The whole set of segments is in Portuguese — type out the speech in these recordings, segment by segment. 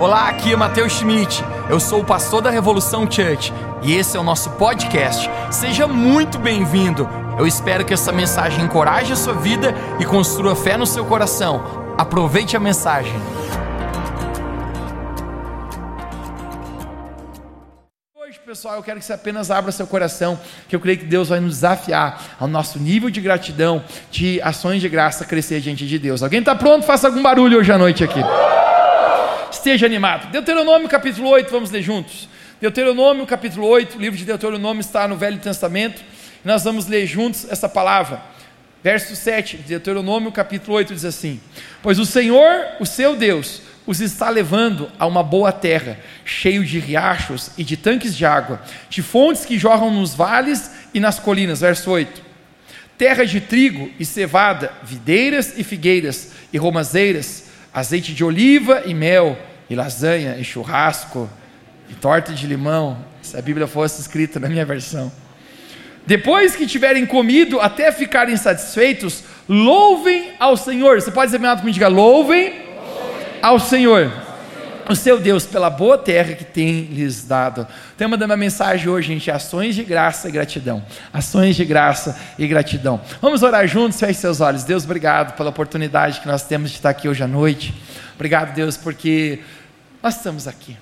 Olá, aqui é Matheus Schmidt. Eu sou o pastor da Revolução Church e esse é o nosso podcast. Seja muito bem-vindo. Eu espero que essa mensagem encoraje a sua vida e construa fé no seu coração. Aproveite a mensagem. Hoje, pessoal, eu quero que você apenas abra seu coração, que eu creio que Deus vai nos desafiar ao nosso nível de gratidão, de ações de graça crescer diante de Deus. Alguém está pronto? Faça algum barulho hoje à noite aqui esteja animado. Deuteronômio capítulo 8, vamos ler juntos. Deuteronômio capítulo 8, o livro de Deuteronômio está no Velho Testamento, e nós vamos ler juntos essa palavra. Verso 7 de Deuteronômio capítulo 8 diz assim: Pois o Senhor, o seu Deus, os está levando a uma boa terra, cheio de riachos e de tanques de água, de fontes que jorram nos vales e nas colinas. Verso 8. Terra de trigo e cevada, videiras e figueiras e romazeiras, azeite de oliva e mel, e lasanha, e churrasco, e torta de limão, se a Bíblia fosse escrita na minha versão. Depois que tiverem comido até ficarem satisfeitos, louvem ao Senhor. Você pode dizer comigo, diga, louvem, louvem ao Senhor o seu Deus pela boa terra que tem lhes dado. O tema da minha mensagem hoje, gente, é ações de graça e gratidão. Ações de graça e gratidão. Vamos orar juntos, feche seus olhos. Deus, obrigado pela oportunidade que nós temos de estar aqui hoje à noite. Obrigado, Deus, porque nós estamos aqui.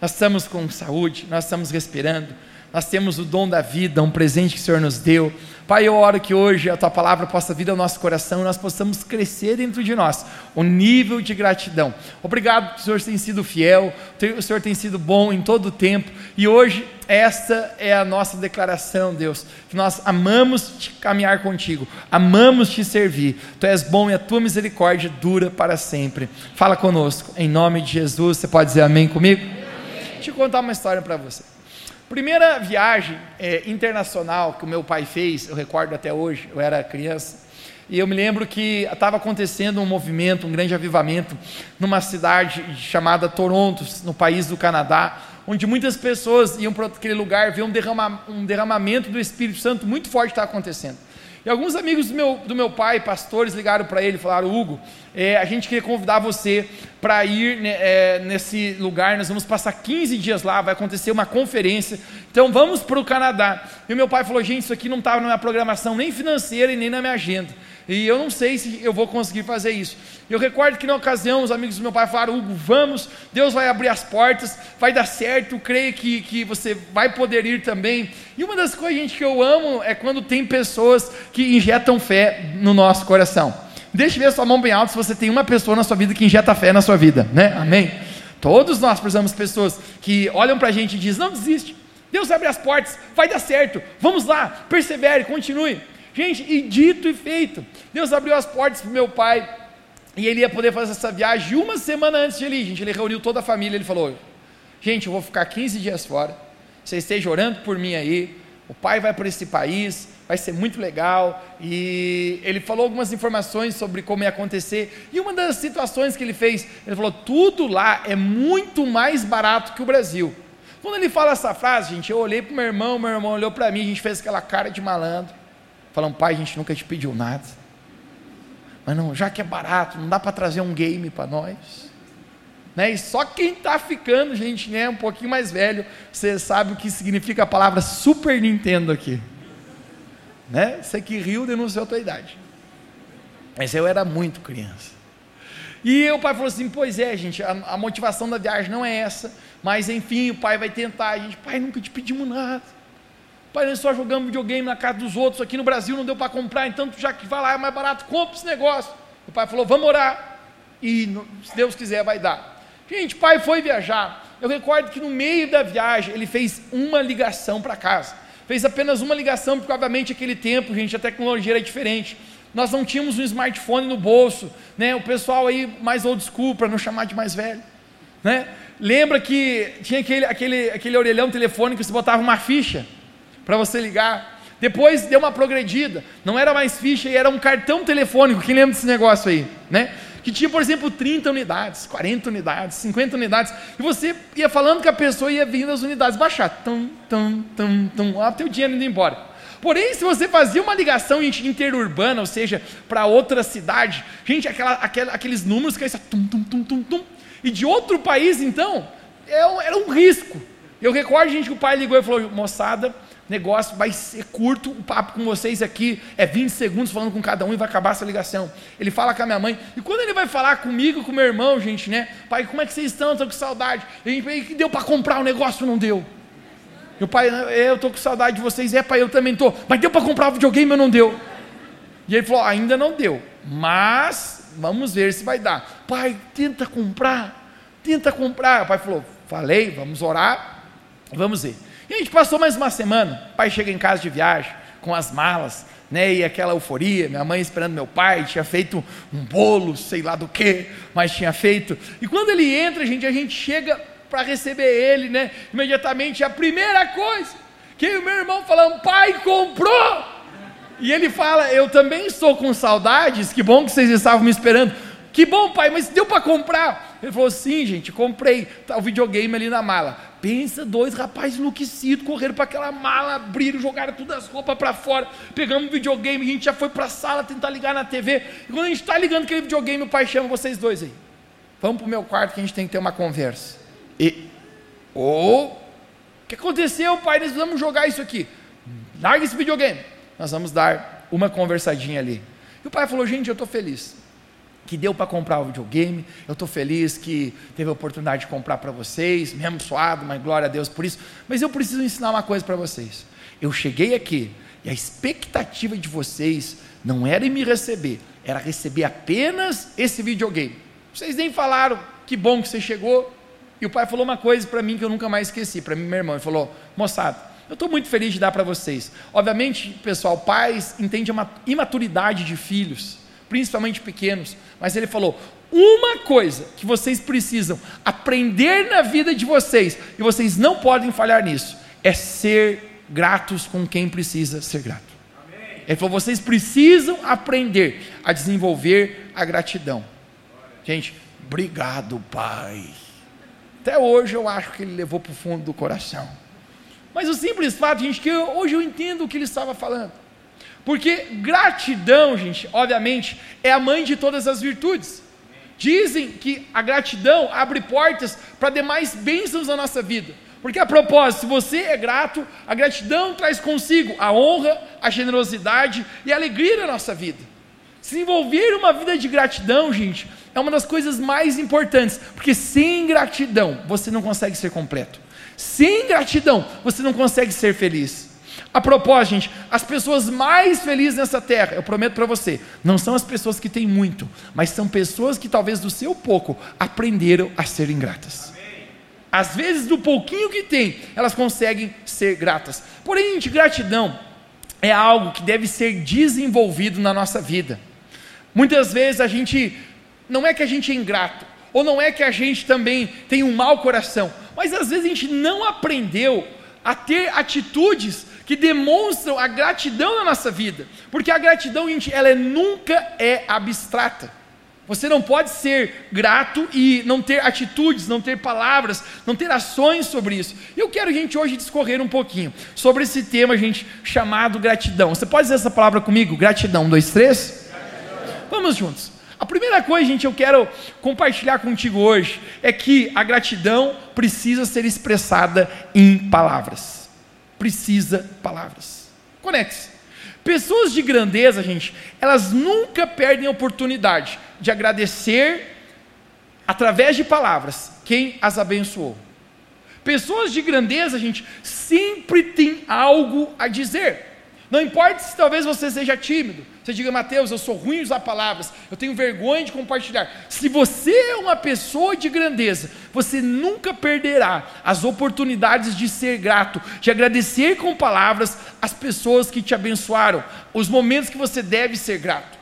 Nós estamos com saúde, nós estamos respirando, nós temos o dom da vida, um presente que o Senhor nos deu. Pai, eu oro que hoje a tua palavra possa vir ao nosso coração e nós possamos crescer dentro de nós o nível de gratidão. Obrigado o Senhor tem sido fiel, o Senhor tem sido bom em todo o tempo e hoje esta é a nossa declaração, Deus, que nós amamos te caminhar contigo, amamos te servir. Tu és bom e a tua misericórdia dura para sempre. Fala conosco, em nome de Jesus. Você pode dizer amém comigo? Amém. Deixa eu contar uma história para você. Primeira viagem é, internacional que o meu pai fez, eu recordo até hoje, eu era criança, e eu me lembro que estava acontecendo um movimento, um grande avivamento, numa cidade chamada Toronto, no país do Canadá, onde muitas pessoas iam para aquele lugar ver um, derrama, um derramamento do Espírito Santo muito forte está acontecendo. E alguns amigos do meu, do meu pai, pastores, ligaram para ele e falaram: Hugo, é, a gente queria convidar você para ir né, é, nesse lugar. Nós vamos passar 15 dias lá, vai acontecer uma conferência. Então vamos para o Canadá. E o meu pai falou: gente, isso aqui não estava na minha programação nem financeira e nem na minha agenda. E eu não sei se eu vou conseguir fazer isso. Eu recordo que na ocasião os amigos do meu pai falaram: Hugo, vamos, Deus vai abrir as portas, vai dar certo, creio que, que você vai poder ir também. E uma das coisas, gente, que eu amo é quando tem pessoas que injetam fé no nosso coração. Deixa eu ver sua mão bem alta se você tem uma pessoa na sua vida que injeta fé na sua vida, né? Amém? Todos nós precisamos de pessoas que olham para a gente e dizem: não desiste, Deus abre as portas, vai dar certo, vamos lá, persevere, continue. Gente, e dito e feito, Deus abriu as portas para meu pai, e ele ia poder fazer essa viagem uma semana antes de ele ir, gente. Ele reuniu toda a família, ele falou: Gente, eu vou ficar 15 dias fora, vocês estejam orando por mim aí, o pai vai para esse país, vai ser muito legal. E ele falou algumas informações sobre como ia acontecer. E uma das situações que ele fez, ele falou: tudo lá é muito mais barato que o Brasil. Quando ele fala essa frase, gente, eu olhei para o meu irmão, meu irmão olhou para mim, a gente fez aquela cara de malandro. Falando, pai, a gente nunca te pediu nada. Mas não, já que é barato, não dá para trazer um game para nós. Né? E só quem está ficando, gente, né, um pouquinho mais velho, você sabe o que significa a palavra Super Nintendo aqui. Né? Você que riu denunciou a tua idade. Mas eu era muito criança. E o pai falou assim: Pois é, gente, a, a motivação da viagem não é essa, mas enfim, o pai vai tentar. A gente, pai, nunca te pedimos nada. Pai, nós só jogamos videogame na casa dos outros, aqui no Brasil não deu para comprar, então já que vai lá é mais barato, compra esse negócio. O pai falou: Vamos orar. E se Deus quiser, vai dar. Gente, pai foi viajar. Eu recordo que no meio da viagem ele fez uma ligação para casa. Fez apenas uma ligação, porque obviamente aquele tempo, gente, a tecnologia era diferente. Nós não tínhamos um smartphone no bolso, né? O pessoal aí mais old school, para não chamar de mais velho, né? Lembra que tinha aquele, aquele, aquele orelhão telefônico que você botava uma ficha para você ligar. Depois deu uma progredida, não era mais ficha, era um cartão telefônico. Quem lembra desse negócio aí, né? Que tinha, por exemplo, 30 unidades, 40 unidades, 50 unidades, e você ia falando que a pessoa ia vindo as unidades baixar, tum, tum, tum, tum, até o dinheiro indo embora. Porém, se você fazia uma ligação interurbana, ou seja, para outra cidade, gente, aquela, aquela, aqueles números que tum, tum, tum, tum, tum, E de outro país, então, é era um risco. Eu recordo, gente, que o pai ligou e falou: moçada, negócio vai ser curto, o papo com vocês aqui é 20 segundos falando com cada um e vai acabar essa ligação. Ele fala com a minha mãe, e quando ele vai falar comigo, com meu irmão, gente, né? Pai, como é que vocês estão? Estou com saudade. E que deu para comprar o negócio? Não deu. O pai, eu estou com saudade de vocês. É, pai, eu também estou. Mas deu para comprar o videogame ou não deu? E ele falou, ainda não deu. Mas vamos ver se vai dar. Pai, tenta comprar. Tenta comprar. O pai falou, falei, vamos orar. Vamos ver. A gente passou mais uma semana. O pai chega em casa de viagem, com as malas, né? E aquela euforia. Minha mãe esperando meu pai, tinha feito um bolo, sei lá do que, mas tinha feito. E quando ele entra, gente, a gente chega para receber ele, né? Imediatamente, a primeira coisa que o meu irmão falando, pai comprou. E ele fala, eu também estou com saudades. Que bom que vocês estavam me esperando. Que bom, pai, mas deu para comprar? Ele falou: sim, gente, comprei. Tá o videogame ali na mala. Pensa, dois rapazes enlouquecidos correram para aquela mala, abriram, jogaram todas as roupas para fora, pegamos o videogame, a gente já foi para a sala tentar ligar na TV. E quando a gente está ligando aquele videogame, o pai chama vocês dois aí. Vamos para o meu quarto que a gente tem que ter uma conversa. E, ou, oh, o que aconteceu, pai? Nós vamos jogar isso aqui. Larga esse videogame. Nós vamos dar uma conversadinha ali. E o pai falou: gente, eu estou feliz que deu para comprar o videogame. Eu estou feliz que teve a oportunidade de comprar para vocês, mesmo suado, mas glória a Deus por isso. Mas eu preciso ensinar uma coisa para vocês. Eu cheguei aqui e a expectativa de vocês não era em me receber, era receber apenas esse videogame. Vocês nem falaram que bom que você chegou. E o pai falou uma coisa para mim que eu nunca mais esqueci, para mim, meu irmão. Ele falou: moçada, eu estou muito feliz de dar para vocês. Obviamente, pessoal, pais entendem a imaturidade de filhos principalmente pequenos, mas ele falou: uma coisa que vocês precisam aprender na vida de vocês, e vocês não podem falhar nisso, é ser gratos com quem precisa ser grato. Amém. Ele falou: vocês precisam aprender a desenvolver a gratidão. Gente, obrigado, Pai. Até hoje eu acho que ele levou para o fundo do coração. Mas o simples fato, gente, que eu, hoje eu entendo o que ele estava falando. Porque gratidão, gente, obviamente, é a mãe de todas as virtudes. Dizem que a gratidão abre portas para demais bênçãos na nossa vida. Porque a propósito, se você é grato, a gratidão traz consigo a honra, a generosidade e a alegria na nossa vida. Desenvolver uma vida de gratidão, gente, é uma das coisas mais importantes, porque sem gratidão você não consegue ser completo. Sem gratidão você não consegue ser feliz. A propósito, gente, as pessoas mais felizes nessa terra, eu prometo para você, não são as pessoas que têm muito, mas são pessoas que talvez do seu pouco aprenderam a ser ingratas. Às vezes, do pouquinho que tem, elas conseguem ser gratas. Porém, gente, gratidão é algo que deve ser desenvolvido na nossa vida. Muitas vezes a gente, não é que a gente é ingrato, ou não é que a gente também tem um mau coração, mas às vezes a gente não aprendeu a ter atitudes que demonstram a gratidão na nossa vida, porque a gratidão, gente, ela é, nunca é abstrata. Você não pode ser grato e não ter atitudes, não ter palavras, não ter ações sobre isso. Eu quero, gente, hoje discorrer um pouquinho sobre esse tema, gente, chamado gratidão. Você pode dizer essa palavra comigo? Gratidão. Um, dois, três? Gratidão. Vamos juntos. A primeira coisa, gente, eu quero compartilhar contigo hoje é que a gratidão precisa ser expressada em palavras precisa palavras. Conecte-se. Pessoas de grandeza, gente, elas nunca perdem a oportunidade de agradecer através de palavras quem as abençoou. Pessoas de grandeza, gente, sempre tem algo a dizer. Não importa se talvez você seja tímido, você diga, Mateus, eu sou ruim em usar palavras, eu tenho vergonha de compartilhar. Se você é uma pessoa de grandeza, você nunca perderá as oportunidades de ser grato, de agradecer com palavras as pessoas que te abençoaram, os momentos que você deve ser grato.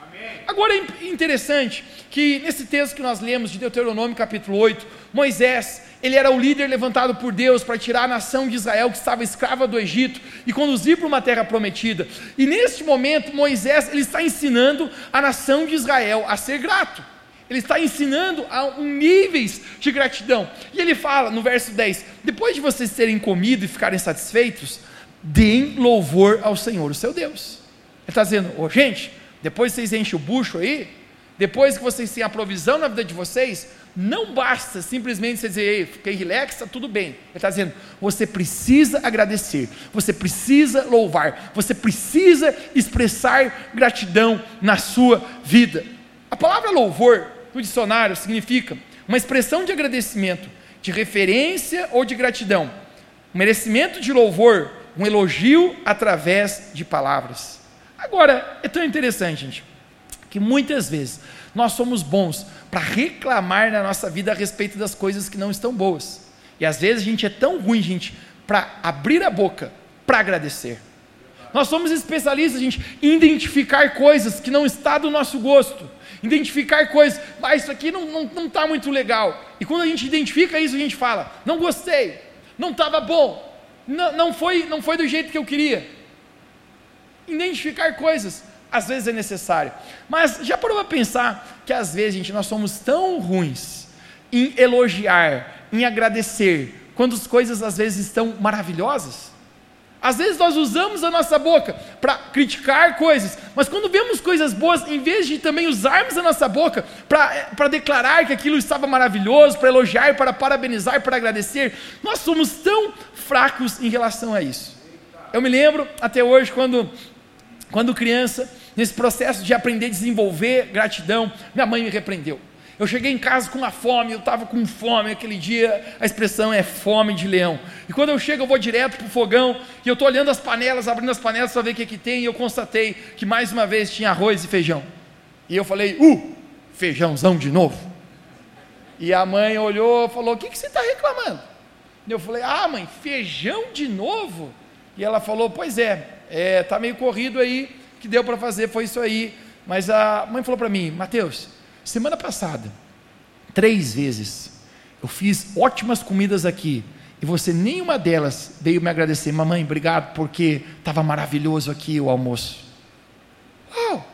Agora é interessante que nesse texto que nós lemos de Deuteronômio capítulo 8, Moisés, ele era o líder levantado por Deus para tirar a nação de Israel que estava escrava do Egito e conduzir para uma terra prometida. E neste momento, Moisés ele está ensinando a nação de Israel a ser grato. Ele está ensinando a um níveis de gratidão. E ele fala no verso 10: depois de vocês terem comido e ficarem satisfeitos, deem louvor ao Senhor, o seu Deus. Ele está dizendo, oh, gente, depois vocês enchem o bucho aí, depois que vocês têm a provisão na vida de vocês, não basta simplesmente você dizer, ei, fiquei relax, está tudo bem. Ele está dizendo, você precisa agradecer, você precisa louvar, você precisa expressar gratidão na sua vida. A palavra louvor no dicionário significa uma expressão de agradecimento, de referência ou de gratidão, merecimento de louvor, um elogio através de palavras. Agora, é tão interessante, gente, que muitas vezes nós somos bons para reclamar na nossa vida a respeito das coisas que não estão boas. E às vezes a gente é tão ruim, gente, para abrir a boca para agradecer. Nós somos especialistas, gente, em identificar coisas que não está do nosso gosto. Identificar coisas, ah, isso aqui não está não, não tá muito legal. E quando a gente identifica isso, a gente fala, não gostei, não estava bom, não, não, foi, não foi do jeito que eu queria. Identificar coisas às vezes é necessário. Mas já parou para pensar que às vezes, gente, nós somos tão ruins em elogiar, em agradecer, quando as coisas às vezes estão maravilhosas? Às vezes nós usamos a nossa boca para criticar coisas, mas quando vemos coisas boas, em vez de também usarmos a nossa boca para declarar que aquilo estava maravilhoso, para elogiar, para parabenizar, para agradecer, nós somos tão fracos em relação a isso. Eu me lembro até hoje, quando, quando criança, nesse processo de aprender a desenvolver gratidão, minha mãe me repreendeu. Eu cheguei em casa com uma fome, eu estava com fome aquele dia, a expressão é fome de leão. E quando eu chego, eu vou direto para o fogão, e eu estou olhando as panelas, abrindo as panelas para ver o que, que tem, e eu constatei que mais uma vez tinha arroz e feijão. E eu falei, uh, feijãozão de novo. E a mãe olhou e falou: O que, que você está reclamando? E eu falei: Ah, mãe, feijão de novo? E ela falou: Pois é, é tá meio corrido aí, que deu para fazer foi isso aí. Mas a mãe falou para mim: Mateus, semana passada, três vezes, eu fiz ótimas comidas aqui. E você, nenhuma delas, veio me agradecer. Mamãe, obrigado, porque estava maravilhoso aqui o almoço. Uau!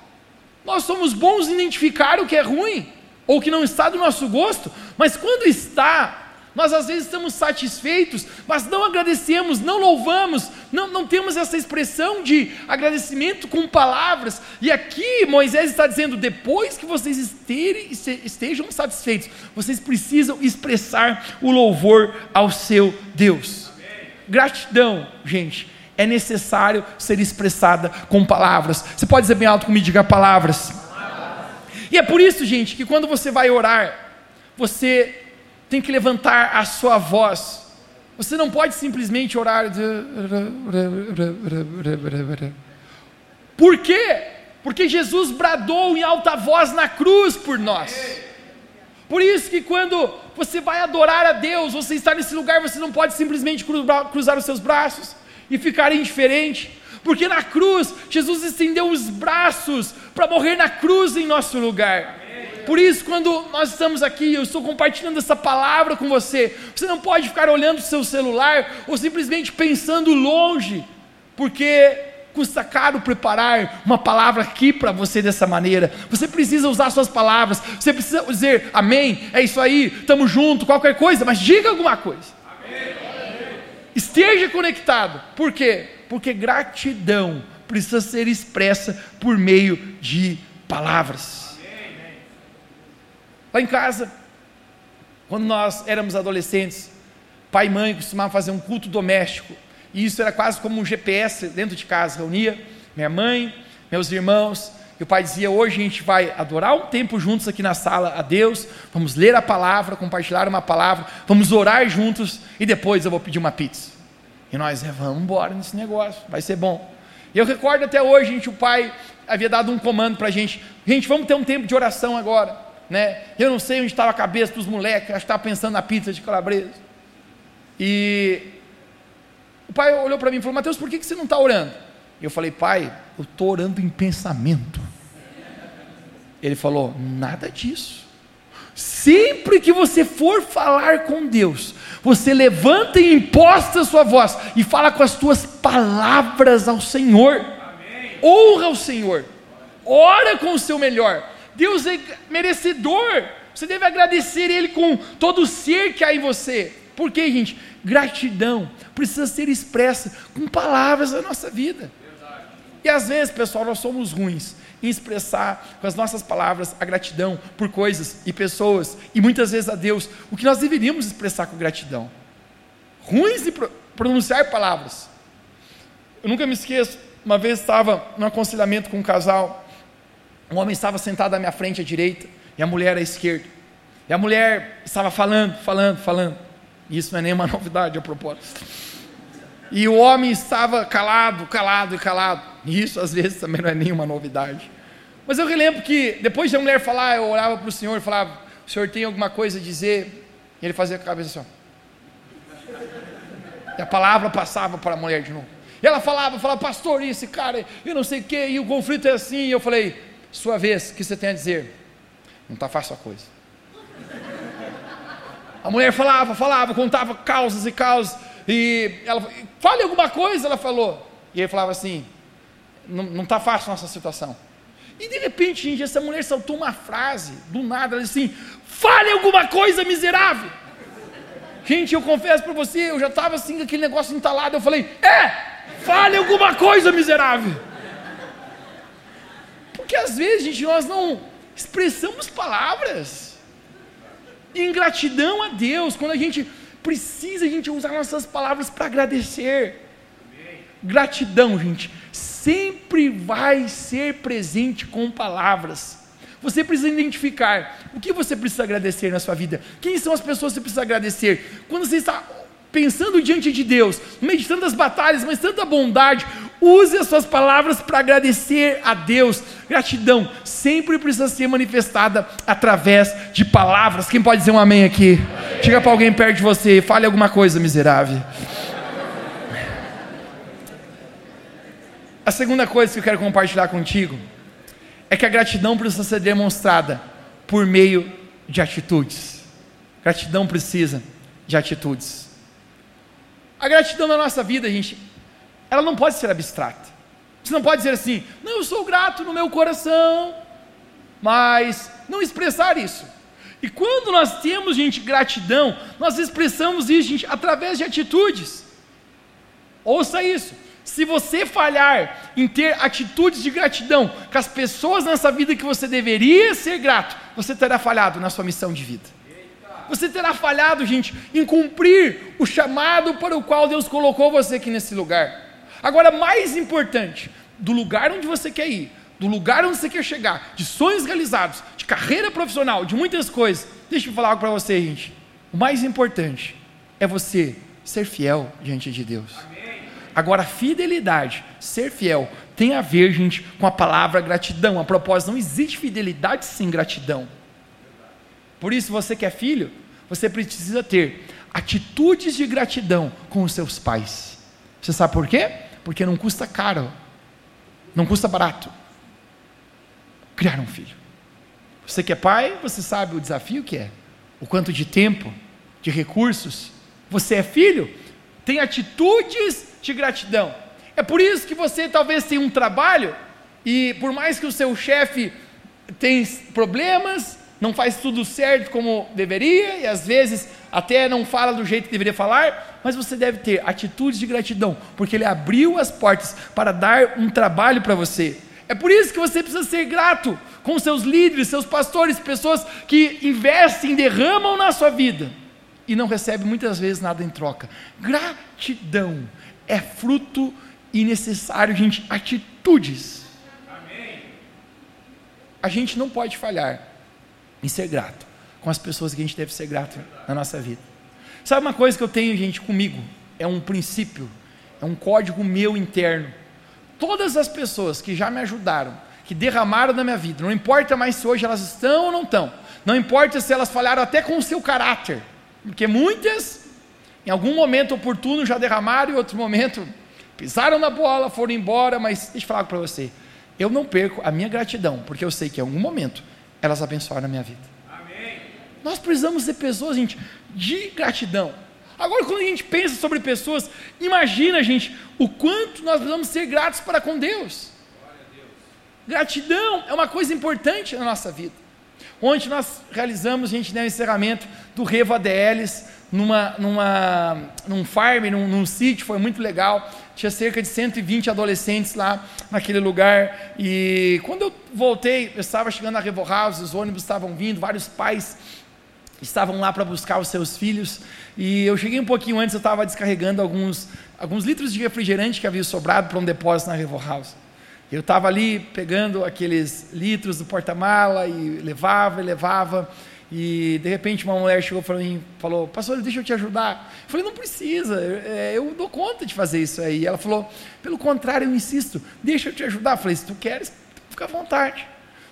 Nós somos bons em identificar o que é ruim, ou que não está do nosso gosto, mas quando está, nós às vezes estamos satisfeitos, mas não agradecemos, não louvamos, não, não temos essa expressão de agradecimento com palavras. E aqui Moisés está dizendo: depois que vocês estejam satisfeitos, vocês precisam expressar o louvor ao seu Deus. Amém. Gratidão, gente, é necessário ser expressada com palavras. Você pode dizer bem alto comigo, diga palavras. palavras. E é por isso, gente, que quando você vai orar, você tem que levantar a sua voz. Você não pode simplesmente orar. Por quê? Porque Jesus bradou em alta voz na cruz por nós. Por isso que quando você vai adorar a Deus, você está nesse lugar, você não pode simplesmente cruzar os seus braços e ficar indiferente. Porque na cruz, Jesus estendeu os braços para morrer na cruz em nosso lugar. Por isso, quando nós estamos aqui, eu estou compartilhando essa palavra com você. Você não pode ficar olhando o seu celular ou simplesmente pensando longe, porque custa caro preparar uma palavra aqui para você dessa maneira. Você precisa usar suas palavras. Você precisa dizer amém, é isso aí, estamos juntos, qualquer coisa, mas diga alguma coisa. Amém. Esteja conectado. Por quê? Porque gratidão precisa ser expressa por meio de palavras. Lá em casa, quando nós éramos adolescentes, pai e mãe costumavam fazer um culto doméstico. E isso era quase como um GPS dentro de casa. Reunia minha mãe, meus irmãos, e o pai dizia: hoje a gente vai adorar um tempo juntos aqui na sala a Deus, vamos ler a palavra, compartilhar uma palavra, vamos orar juntos e depois eu vou pedir uma pizza. E nós, é, vamos embora nesse negócio, vai ser bom. E eu recordo até hoje, gente, o pai havia dado um comando para a gente: gente, vamos ter um tempo de oração agora né? Eu não sei onde estava a cabeça dos moleques, acho que estava pensando na pizza de calabresa. E o pai olhou para mim e falou: Mateus, por que, que você não está orando? Eu falei: Pai, eu estou orando em pensamento. Ele falou: Nada disso. Sempre que você for falar com Deus, você levanta e imposta a sua voz e fala com as suas palavras ao Senhor. Amém. Honra o Senhor. Ora com o seu melhor Deus é merecedor. Você deve agradecer Ele com todo o ser que há em você. Por quê, gente? Gratidão precisa ser expressa com palavras da nossa vida. E às vezes, pessoal, nós somos ruins em expressar com as nossas palavras a gratidão por coisas e pessoas, e muitas vezes a Deus, o que nós deveríamos expressar com gratidão. Ruins em pronunciar palavras. Eu nunca me esqueço, uma vez estava no aconselhamento com um casal, um homem estava sentado à minha frente à direita, e a mulher à esquerda. E a mulher estava falando, falando, falando. Isso não é nenhuma novidade a propósito. E o homem estava calado, calado e calado. E isso às vezes também não é nenhuma novidade. Mas eu relembro que depois de a mulher falar, eu olhava para o Senhor e falava: O Senhor tem alguma coisa a dizer? E ele fazia a cabeça assim. E a palavra passava para a mulher de novo. E ela falava, falava, pastor, esse cara, eu não sei o que, e o conflito é assim. E eu falei: Sua vez, o que você tem a dizer? Não está fácil a coisa. A mulher falava, falava, contava causas e causas. E ela, fale alguma coisa, ela falou. E ele falava assim: não está fácil a nossa situação. E de repente, gente, essa mulher saltou uma frase, do nada, ela disse assim: fale alguma coisa, miserável. Gente, eu confesso para você, eu já estava assim aquele negócio entalado. Eu falei: é, fale alguma coisa, miserável. Porque às vezes, gente, nós não expressamos palavras. Ingratidão a Deus, quando a gente precisa, a gente usar nossas palavras para agradecer. Gratidão, gente, sempre vai ser presente com palavras. Você precisa identificar o que você precisa agradecer na sua vida. Quem são as pessoas que você precisa agradecer? Quando você está pensando diante de Deus, meditando as batalhas, mas tanta bondade, use as suas palavras para agradecer a Deus. Gratidão sempre precisa ser manifestada através de palavras. Quem pode dizer um amém aqui? Chega para alguém perto de você fale alguma coisa, miserável. A segunda coisa que eu quero compartilhar contigo é que a gratidão precisa ser demonstrada por meio de atitudes. Gratidão precisa de atitudes. A gratidão na nossa vida, gente, ela não pode ser abstrata. Você não pode dizer assim, não, eu sou grato no meu coração, mas não expressar isso. E quando nós temos, gente, gratidão, nós expressamos isso, gente, através de atitudes. Ouça isso. Se você falhar em ter atitudes de gratidão com as pessoas nessa vida que você deveria ser grato, você terá falhado na sua missão de vida. Você terá falhado, gente, em cumprir o chamado para o qual Deus colocou você aqui nesse lugar. Agora, mais importante, do lugar onde você quer ir, do lugar onde você quer chegar, de sonhos realizados, de carreira profissional, de muitas coisas. Deixa eu falar algo para você, gente. O mais importante é você ser fiel diante de Deus. Agora, fidelidade, ser fiel, tem a ver, gente, com a palavra gratidão. A propósito, não existe fidelidade sem gratidão. Por isso, você que é filho, você precisa ter atitudes de gratidão com os seus pais. Você sabe por quê? Porque não custa caro, não custa barato criar um filho. Você que é pai, você sabe o desafio que é, o quanto de tempo, de recursos. Você é filho, tem atitudes de gratidão. É por isso que você talvez tenha um trabalho e por mais que o seu chefe tenha problemas, não faz tudo certo como deveria e às vezes até não fala do jeito que deveria falar, mas você deve ter atitudes de gratidão, porque ele abriu as portas para dar um trabalho para você. É por isso que você precisa ser grato com seus líderes, seus pastores, pessoas que investem, derramam na sua vida e não recebem muitas vezes nada em troca. Gratidão é fruto e necessário, gente, atitudes. Amém. A gente não pode falhar em ser grato com as pessoas que a gente deve ser grato na nossa vida. Sabe uma coisa que eu tenho, gente, comigo? É um princípio, é um código meu interno. Todas as pessoas que já me ajudaram, que derramaram na minha vida, não importa mais se hoje elas estão ou não estão, não importa se elas falharam até com o seu caráter, porque muitas em algum momento oportuno já derramaram, em outro momento pisaram na bola, foram embora, mas deixa eu falar para você. Eu não perco a minha gratidão, porque eu sei que em algum momento elas abençoaram a minha vida. Amém. Nós precisamos ser pessoas, gente, de gratidão. Agora, quando a gente pensa sobre pessoas, imagina, gente, o quanto nós precisamos ser gratos para com Deus. Deus. Gratidão é uma coisa importante na nossa vida. Ontem nós realizamos, gente, né, o encerramento do Revo ADLs, numa, numa, num farm, num, num sítio, foi muito legal. Tinha cerca de 120 adolescentes lá naquele lugar. E quando eu voltei, eu estava chegando na Revo House, os ônibus estavam vindo, vários pais estavam lá para buscar os seus filhos. E eu cheguei um pouquinho antes, eu estava descarregando alguns, alguns litros de refrigerante que havia sobrado para um depósito na Revo House. Eu estava ali pegando aqueles litros do porta-mala e levava e levava. E de repente uma mulher chegou para mim falou: Pastor, deixa eu te ajudar. Eu falei: Não precisa, é, eu dou conta de fazer isso aí. Ela falou: Pelo contrário, eu insisto, deixa eu te ajudar. Eu falei: Se tu queres, fica à vontade.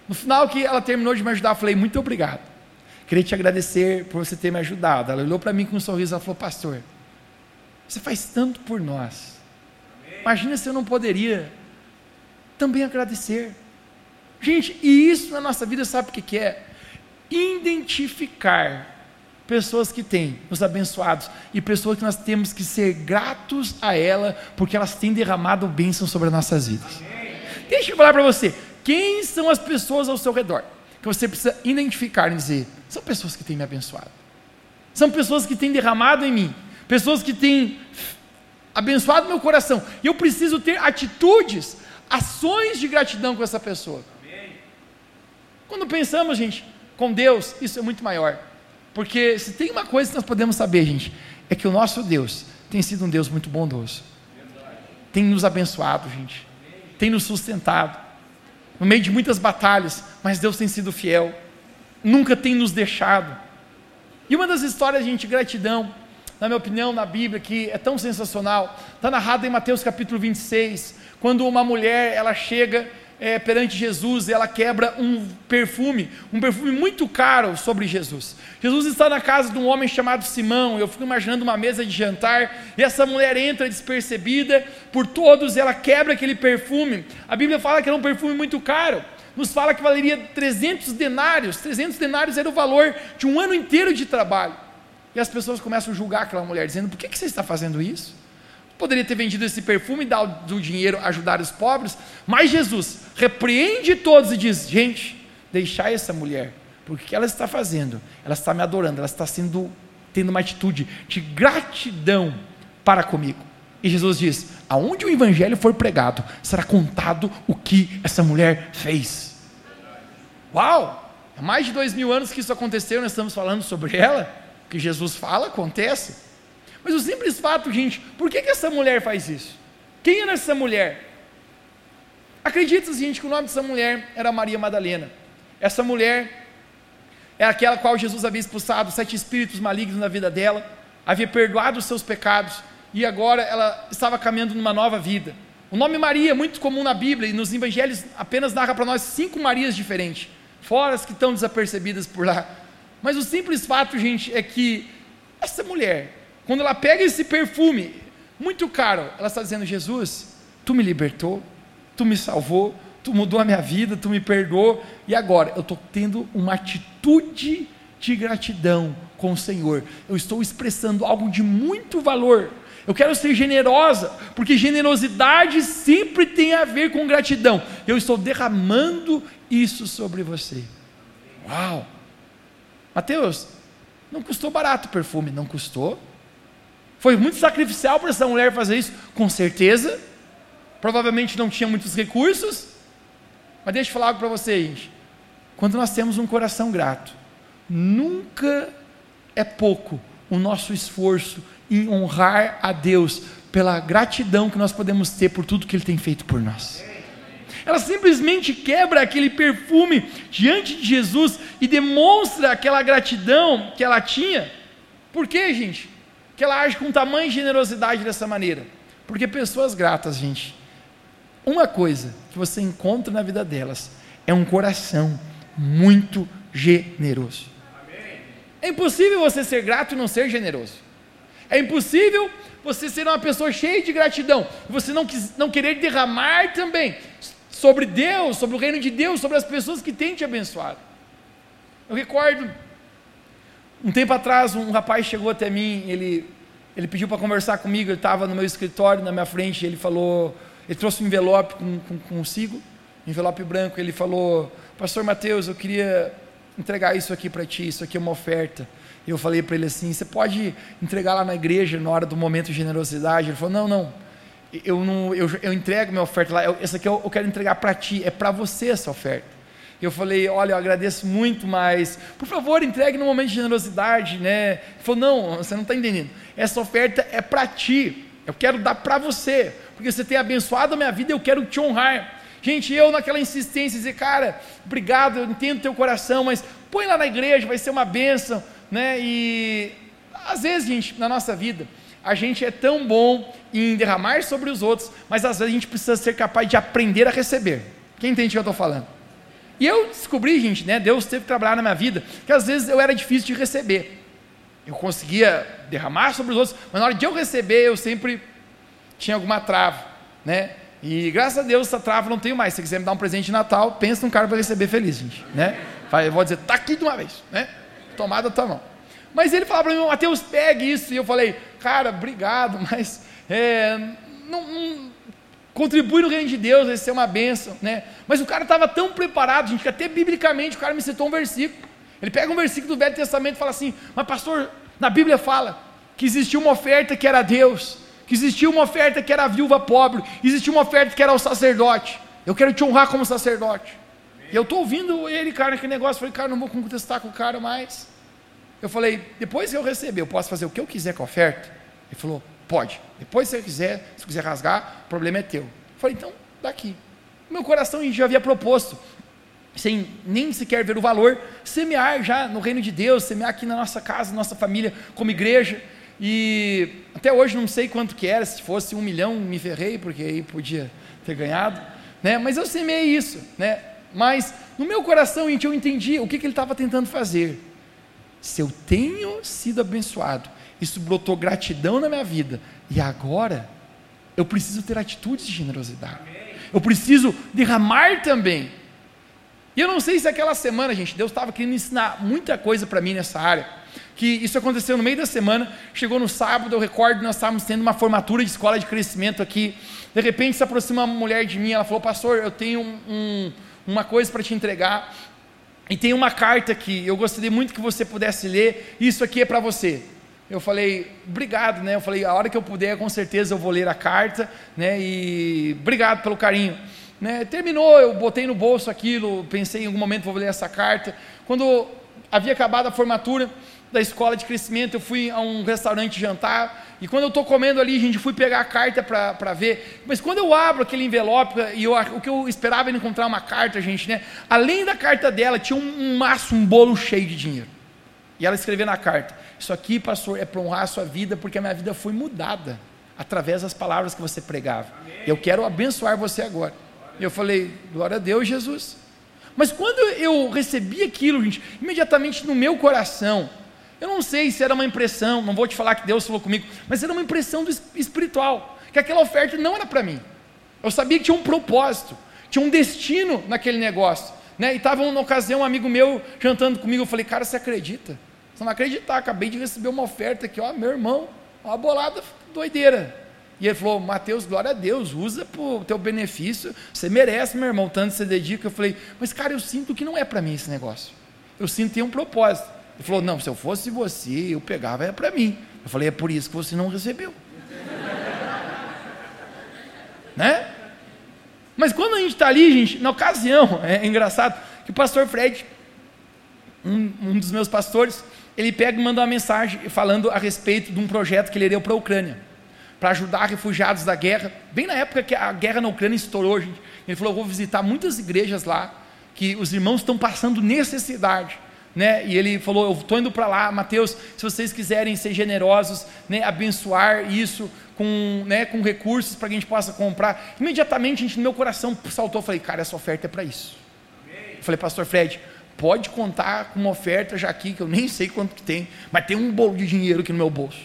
No final que ela terminou de me ajudar, eu falei: Muito obrigado. Queria te agradecer por você ter me ajudado. Ela olhou para mim com um sorriso e falou: Pastor, você faz tanto por nós. Imagina se eu não poderia também agradecer. Gente, e isso na nossa vida, sabe o que, que é? Identificar pessoas que têm nos abençoados e pessoas que nós temos que ser gratos a ela, porque elas têm derramado bênção sobre as nossas vidas. Amém. Deixa eu falar para você: quem são as pessoas ao seu redor que você precisa identificar e dizer, são pessoas que têm me abençoado, são pessoas que têm derramado em mim, pessoas que têm abençoado meu coração, e eu preciso ter atitudes, ações de gratidão com essa pessoa. Amém. Quando pensamos, gente, com Deus, isso é muito maior. Porque se tem uma coisa que nós podemos saber, gente, é que o nosso Deus tem sido um Deus muito bondoso. Tem nos abençoado, gente. Tem nos sustentado. No meio de muitas batalhas, mas Deus tem sido fiel. Nunca tem nos deixado. E uma das histórias, gente, de gratidão, na minha opinião, na Bíblia, que é tão sensacional, está narrada em Mateus capítulo 26, quando uma mulher, ela chega é, perante Jesus, ela quebra um perfume, um perfume muito caro sobre Jesus. Jesus está na casa de um homem chamado Simão, eu fico imaginando uma mesa de jantar, e essa mulher entra despercebida por todos, ela quebra aquele perfume. A Bíblia fala que era um perfume muito caro, nos fala que valeria 300 denários, 300 denários era o valor de um ano inteiro de trabalho. E as pessoas começam a julgar aquela mulher, dizendo: por que, que você está fazendo isso? Poderia ter vendido esse perfume e dado o dinheiro, ajudar os pobres, mas Jesus repreende todos e diz: gente, deixai essa mulher, porque o que ela está fazendo? Ela está me adorando, ela está sendo tendo uma atitude de gratidão para comigo. E Jesus diz: aonde o evangelho for pregado, será contado o que essa mulher fez. Uau! Há mais de dois mil anos que isso aconteceu, nós estamos falando sobre ela. O que Jesus fala acontece. Mas o simples fato, gente, por que, que essa mulher faz isso? Quem era essa mulher? Acredita, gente, que o nome dessa mulher era Maria Madalena. Essa mulher é aquela qual Jesus havia expulsado sete espíritos malignos na vida dela, havia perdoado os seus pecados e agora ela estava caminhando numa nova vida. O nome Maria é muito comum na Bíblia e nos evangelhos apenas narra para nós cinco Marias diferentes, fora as que estão desapercebidas por lá. Mas o simples fato, gente, é que essa mulher, quando ela pega esse perfume, muito caro, ela está dizendo: Jesus, tu me libertou, tu me salvou, tu mudou a minha vida, tu me perdoou, e agora eu estou tendo uma atitude de gratidão com o Senhor. Eu estou expressando algo de muito valor. Eu quero ser generosa, porque generosidade sempre tem a ver com gratidão. Eu estou derramando isso sobre você. Uau! Mateus, não custou barato o perfume, não custou. Foi muito sacrificial para essa mulher fazer isso, com certeza. Provavelmente não tinha muitos recursos. Mas deixa eu falar algo para vocês. Quando nós temos um coração grato, nunca é pouco o nosso esforço em honrar a Deus pela gratidão que nós podemos ter por tudo que Ele tem feito por nós. Ela simplesmente quebra aquele perfume diante de Jesus e demonstra aquela gratidão que ela tinha. Por quê, gente? Que ela age com tamanha generosidade dessa maneira? Porque pessoas gratas, gente, uma coisa que você encontra na vida delas é um coração muito generoso. É impossível você ser grato e não ser generoso. É impossível você ser uma pessoa cheia de gratidão e você não, não querer derramar também sobre Deus, sobre o reino de Deus, sobre as pessoas que têm te abençoado. Eu recordo um tempo atrás, um rapaz chegou até mim, ele, ele pediu para conversar comigo, ele estava no meu escritório, na minha frente, ele falou, ele trouxe um envelope com, com, consigo, envelope branco, ele falou, pastor Mateus, eu queria entregar isso aqui para ti, isso aqui é uma oferta. eu falei para ele assim: você pode entregar lá na igreja na hora do momento de generosidade? Ele falou: não, não, eu, não, eu, eu entrego minha oferta lá, eu, essa aqui eu, eu quero entregar para ti, é para você essa oferta. Eu falei, olha, eu agradeço muito, mas por favor, entregue no momento de generosidade, né? Ele falou, não, você não está entendendo. Essa oferta é para ti. Eu quero dar para você, porque você tem abençoado a minha vida, eu quero te honrar. Gente, eu naquela insistência, dizer, cara, obrigado, eu entendo teu coração, mas põe lá na igreja, vai ser uma bênção, né? E às vezes, gente, na nossa vida, a gente é tão bom em derramar sobre os outros, mas às vezes a gente precisa ser capaz de aprender a receber. Quem entende o que eu estou falando? E eu descobri, gente, né? Deus teve que trabalhar na minha vida, que às vezes eu era difícil de receber. Eu conseguia derramar sobre os outros, mas na hora de eu receber, eu sempre tinha alguma trava, né? E graças a Deus essa trava não tenho mais. Se você quiser me dar um presente de Natal, pensa num cara para receber feliz, gente, né? Eu vou dizer, tá aqui de uma vez, né? Tomada tua mão. Mas ele falava para mim, Mateus, pegue isso. E eu falei, cara, obrigado, mas é, não, não, contribui no reino de Deus, vai ser uma bênção, né? Mas o cara estava tão preparado, gente, que até biblicamente o cara me citou um versículo. Ele pega um versículo do Velho Testamento e fala assim: Mas pastor, na Bíblia fala que existia uma oferta que era Deus, que existia uma oferta que era a viúva pobre, existia uma oferta que era o sacerdote. Eu quero te honrar como sacerdote. E eu estou ouvindo ele, cara, naquele negócio. Eu falei, cara, não vou contestar com o cara mais. Eu falei, depois que eu receber, eu posso fazer o que eu quiser com a oferta? Ele falou, pode. Depois se você quiser, se quiser rasgar, o problema é teu. Eu falei, então, daqui. Meu coração já havia proposto sem nem sequer ver o valor, semear já no reino de Deus, semear aqui na nossa casa, nossa família, como igreja. E até hoje não sei quanto que era, se fosse um milhão me ferrei, porque aí podia ter ganhado, né? mas eu semeei isso, né? mas no meu coração eu entendi o que, que ele estava tentando fazer. Se eu tenho sido abençoado, isso brotou gratidão na minha vida, e agora eu preciso ter atitudes de generosidade, eu preciso derramar também e eu não sei se aquela semana, gente, Deus estava querendo ensinar muita coisa para mim nessa área. Que isso aconteceu no meio da semana, chegou no sábado, eu recordo, nós estávamos tendo uma formatura de escola de crescimento aqui. De repente se aproxima uma mulher de mim, ela falou: Pastor, eu tenho um, um, uma coisa para te entregar. E tem uma carta aqui, eu gostaria muito que você pudesse ler. Isso aqui é para você. Eu falei, obrigado, né? Eu falei, a hora que eu puder, com certeza eu vou ler a carta, né? E obrigado pelo carinho. Né? Terminou, eu botei no bolso aquilo, pensei em algum momento vou ler essa carta. Quando havia acabado a formatura da escola de crescimento, eu fui a um restaurante jantar, e quando eu estou comendo ali, gente, fui pegar a carta para ver. Mas quando eu abro aquele envelope, e eu, o que eu esperava era encontrar uma carta, gente, né? Além da carta dela, tinha um, um maço, um bolo cheio de dinheiro. E ela escreveu na carta: Isso aqui, pastor, é para honrar a sua vida, porque a minha vida foi mudada através das palavras que você pregava. Amém. Eu quero abençoar você agora. E eu falei, glória a Deus, Jesus. Mas quando eu recebi aquilo, gente, imediatamente no meu coração, eu não sei se era uma impressão, não vou te falar que Deus falou comigo, mas era uma impressão espiritual, que aquela oferta não era para mim. Eu sabia que tinha um propósito, tinha um destino naquele negócio. Né? E estava uma ocasião um amigo meu jantando comigo, eu falei, cara, você acredita? Você não acreditar, acabei de receber uma oferta aqui, ó, meu irmão, uma bolada doideira. E ele falou: Mateus, glória a Deus, usa para o teu benefício. Você merece, meu irmão, tanto você dedica. Eu falei: Mas, cara, eu sinto que não é para mim esse negócio. Eu sinto que tem um propósito. Ele falou: Não, se eu fosse você, eu pegava, é para mim. Eu falei: É por isso que você não recebeu. né? Mas quando a gente está ali, gente, na ocasião, é engraçado que o pastor Fred, um, um dos meus pastores, ele pega e manda uma mensagem falando a respeito de um projeto que ele deu para a Ucrânia para ajudar refugiados da guerra. Bem na época que a guerra na Ucrânia estourou, gente, ele falou: Eu vou visitar muitas igrejas lá, que os irmãos estão passando necessidade. Né? E ele falou: Eu estou indo para lá, Mateus. Se vocês quiserem ser generosos, né, abençoar isso com, né, com recursos para que a gente possa comprar. Imediatamente, gente, no meu coração saltou. Eu falei: Cara, essa oferta é para isso. Amém. Eu falei: Pastor Fred, pode contar com uma oferta já aqui, que eu nem sei quanto que tem, mas tem um bolo de dinheiro aqui no meu bolso.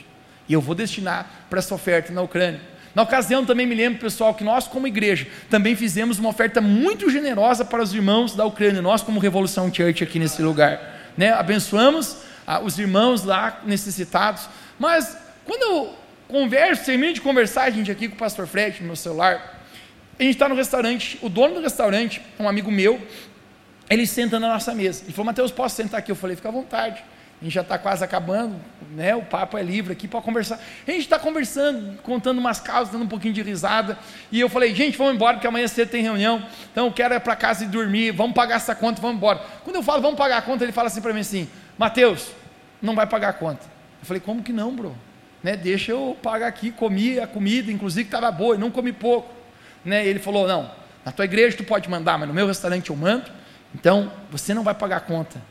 E eu vou destinar para essa oferta na Ucrânia. Na ocasião também me lembro, pessoal, que nós como igreja também fizemos uma oferta muito generosa para os irmãos da Ucrânia, nós como Revolução Church aqui nesse lugar. Né? Abençoamos ah, os irmãos lá necessitados. Mas quando eu converso, termino de conversar, gente, aqui com o pastor Fred no meu celular, a gente está no restaurante, o dono do restaurante, um amigo meu, ele senta na nossa mesa. Ele falou, Mateus, posso sentar aqui? Eu falei, fica à vontade. A gente já está quase acabando, né? O papo é livre aqui para conversar. A gente está conversando, contando umas causas, dando um pouquinho de risada. E eu falei, gente, vamos embora, porque amanhã cedo tem reunião. Então eu quero ir para casa e dormir. Vamos pagar essa conta, vamos embora. Quando eu falo, vamos pagar a conta, ele fala assim para mim assim: Mateus, não vai pagar a conta. Eu falei, como que não, bro? Né, deixa eu pagar aqui, comi a comida, inclusive estava boa, e não comi pouco. Né, ele falou, não, na tua igreja tu pode mandar, mas no meu restaurante eu mando, então você não vai pagar a conta.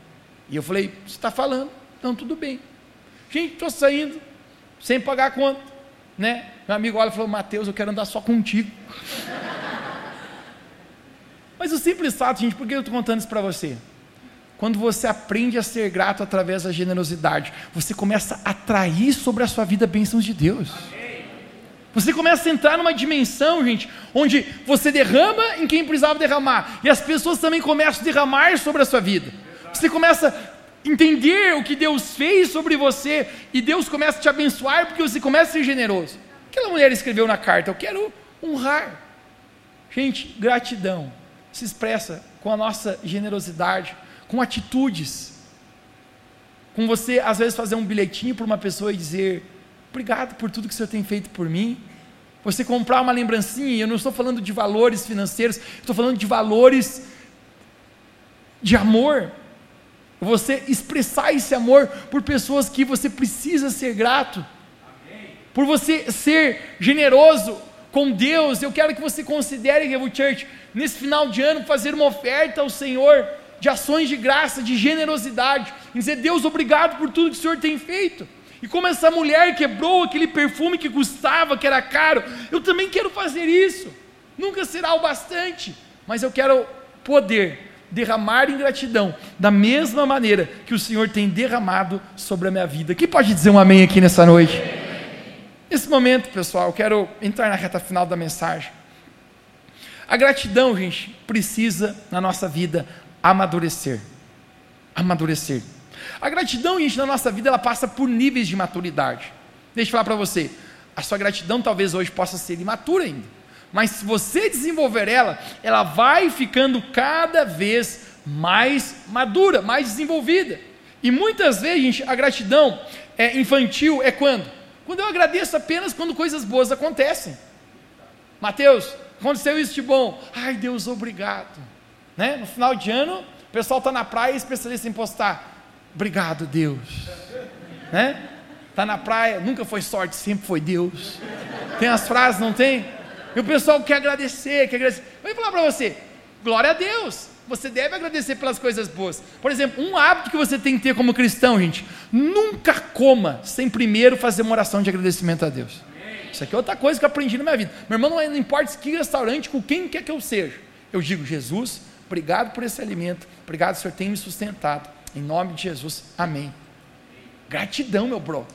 E eu falei, você está falando, então tudo bem. Gente, estou saindo, sem pagar a conta. Né? Meu amigo olha e falou, Mateus, eu quero andar só contigo. Mas o simples fato, gente, por que eu estou contando isso para você? Quando você aprende a ser grato através da generosidade, você começa a atrair sobre a sua vida bênçãos de Deus. Você começa a entrar numa dimensão, gente, onde você derrama em quem precisava derramar, e as pessoas também começam a derramar sobre a sua vida. Você começa a entender o que Deus fez sobre você, e Deus começa a te abençoar porque você começa a ser generoso. Aquela mulher escreveu na carta: Eu quero honrar. Gente, gratidão se expressa com a nossa generosidade com atitudes. Com você, às vezes, fazer um bilhetinho para uma pessoa e dizer: Obrigado por tudo que o Senhor tem feito por mim. Você comprar uma lembrancinha, eu não estou falando de valores financeiros, estou falando de valores de amor. Você expressar esse amor por pessoas que você precisa ser grato. Por você ser generoso com Deus. Eu quero que você considere, Revo Church, nesse final de ano, fazer uma oferta ao Senhor de ações de graça, de generosidade, em dizer, Deus, obrigado por tudo que o Senhor tem feito. E como essa mulher quebrou aquele perfume que custava, que era caro, eu também quero fazer isso. Nunca será o bastante, mas eu quero poder derramar em gratidão, da mesma maneira que o Senhor tem derramado sobre a minha vida. Quem pode dizer um amém aqui nessa noite? Nesse momento, pessoal, eu quero entrar na reta final da mensagem. A gratidão, gente, precisa na nossa vida amadurecer. Amadurecer. A gratidão, gente, na nossa vida, ela passa por níveis de maturidade. Deixa eu falar para você. A sua gratidão talvez hoje possa ser imatura ainda. Mas se você desenvolver ela, ela vai ficando cada vez mais madura, mais desenvolvida. E muitas vezes, gente, a gratidão é infantil é quando? Quando eu agradeço apenas quando coisas boas acontecem. Mateus, aconteceu isso de bom. Ai, Deus, obrigado. Né? No final de ano, o pessoal está na praia e especialista em postar. Obrigado, Deus. Né? Está na praia, nunca foi sorte, sempre foi Deus. Tem as frases, não tem? E o pessoal quer agradecer, quer agradecer. Eu vou falar para você, glória a Deus. Você deve agradecer pelas coisas boas. Por exemplo, um hábito que você tem que ter como cristão, gente, nunca coma sem primeiro fazer uma oração de agradecimento a Deus. Isso aqui é outra coisa que eu aprendi na minha vida. Meu irmão, não importa que restaurante, com quem quer que eu seja. Eu digo, Jesus, Obrigado por esse alimento. Obrigado, Senhor, tem me sustentado. Em nome de Jesus. Amém. Gratidão, meu bro.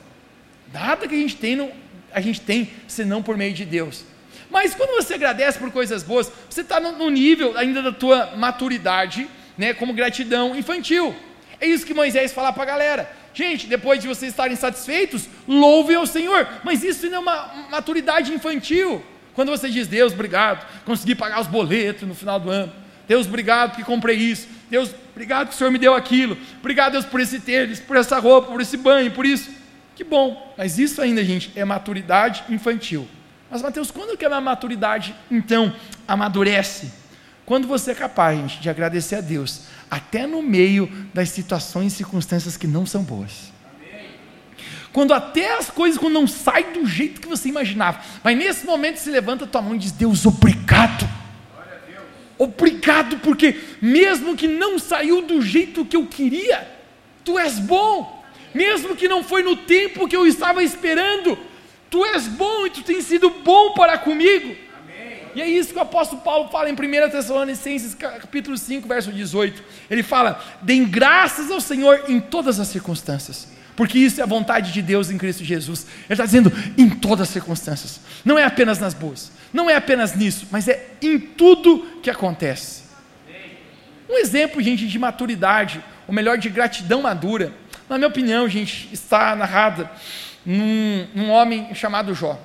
Nada que a gente tem, não, a gente tem senão por meio de Deus. Mas quando você agradece por coisas boas, você está no, no, nível ainda da tua maturidade, né, como gratidão infantil. É isso que Moisés fala para a galera. Gente, depois de vocês estarem satisfeitos, louvem ao Senhor. Mas isso não é uma maturidade infantil. Quando você diz, Deus, obrigado, consegui pagar os boletos no final do ano. Deus, obrigado que comprei isso. Deus, obrigado que o Senhor me deu aquilo. Obrigado, Deus, por esse tênis, por essa roupa, por esse banho, por isso. Que bom. Mas isso ainda, gente, é maturidade infantil. Mas, Mateus, quando que a maturidade, então, amadurece? Quando você é capaz, gente, de agradecer a Deus, até no meio das situações e circunstâncias que não são boas. Quando até as coisas quando não saem do jeito que você imaginava. Mas nesse momento se levanta a tua mão e diz: Deus, obrigado Obrigado, porque mesmo que não saiu do jeito que eu queria, tu és bom. Mesmo que não foi no tempo que eu estava esperando, tu és bom e tu tens sido bom para comigo. E é isso que o apóstolo Paulo fala em 1 Tessalonicenses capítulo 5, verso 18. Ele fala: "Deem graças ao Senhor em todas as circunstâncias, porque isso é a vontade de Deus em Cristo Jesus." Ele está dizendo em todas as circunstâncias, não é apenas nas boas não é apenas nisso, mas é em tudo que acontece. Um exemplo, gente, de maturidade, ou melhor, de gratidão madura, na minha opinião, gente, está narrada num, num homem chamado Jó.